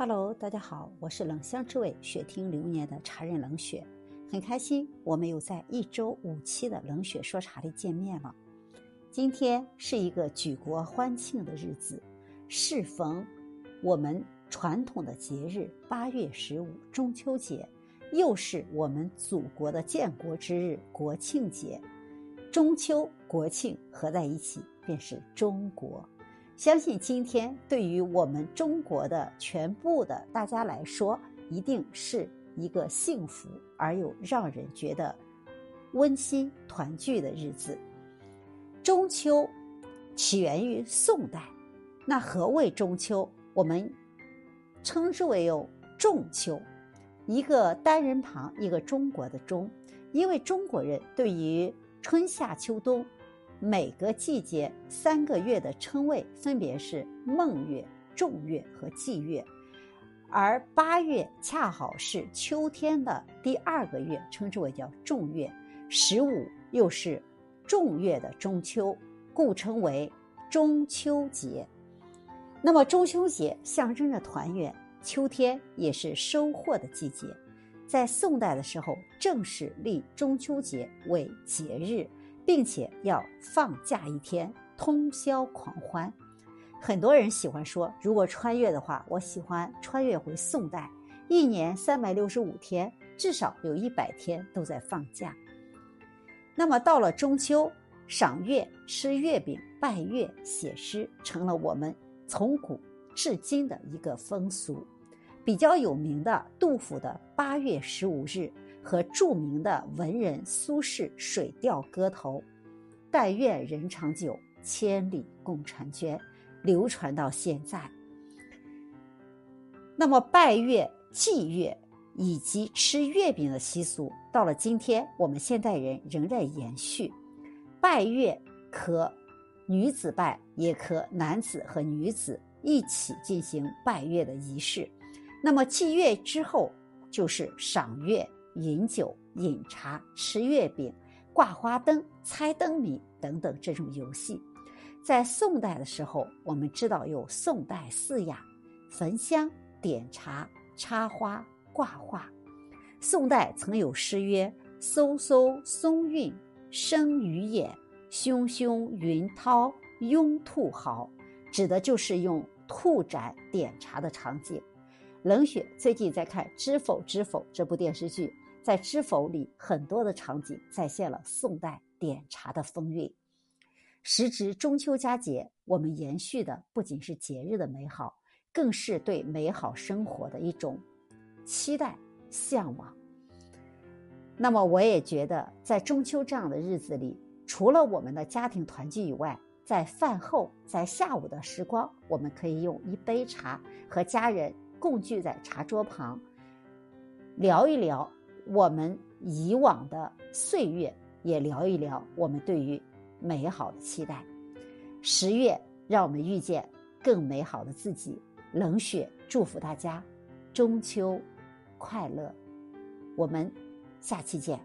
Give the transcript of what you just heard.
Hello，大家好，我是冷香之味雪听流年的茶人冷雪，很开心我们又在一周五期的冷雪说茶里见面了。今天是一个举国欢庆的日子，适逢我们传统的节日八月十五中秋节，又是我们祖国的建国之日国庆节。中秋国庆合在一起，便是中国。相信今天对于我们中国的全部的大家来说，一定是一个幸福而又让人觉得温馨团聚的日子。中秋起源于宋代，那何谓中秋？我们称之为有仲秋，一个单人旁，一个中国的中，因为中国人对于春夏秋冬。每个季节三个月的称谓分别是孟月、仲月和季月，而八月恰好是秋天的第二个月，称之为叫仲月。十五又是仲月的中秋，故称为中秋节。那么中秋节象征着团圆，秋天也是收获的季节。在宋代的时候，正式立中秋节为节日。并且要放假一天，通宵狂欢。很多人喜欢说，如果穿越的话，我喜欢穿越回宋代。一年三百六十五天，至少有一百天都在放假。那么到了中秋，赏月、吃月饼、拜月、写诗，成了我们从古至今的一个风俗。比较有名的杜甫的八月十五日。和著名的文人苏轼《水调歌头》，“但愿人长久，千里共婵娟”，流传到现在。那么拜月、祭月以及吃月饼的习俗，到了今天，我们现代人仍在延续。拜月可女子拜，也可男子和女子一起进行拜月的仪式。那么祭月之后，就是赏月。饮酒、饮茶、吃月饼、挂花灯、猜灯谜等等这种游戏，在宋代的时候，我们知道有宋代四雅：焚香、点茶、插花、挂画。宋代曾有诗曰：“飕飕松韵生鱼眼，汹汹云涛拥兔毫。”指的就是用兔盏点茶的场景。冷雪最近在看《知否知否》这部电视剧。在《知否》里，很多的场景再现了宋代点茶的风韵。时值中秋佳节，我们延续的不仅是节日的美好，更是对美好生活的一种期待、向往。那么，我也觉得，在中秋这样的日子里，除了我们的家庭团聚以外，在饭后、在下午的时光，我们可以用一杯茶和家人共聚在茶桌旁，聊一聊。我们以往的岁月，也聊一聊我们对于美好的期待。十月，让我们遇见更美好的自己。冷雪祝福大家中秋快乐，我们下期见。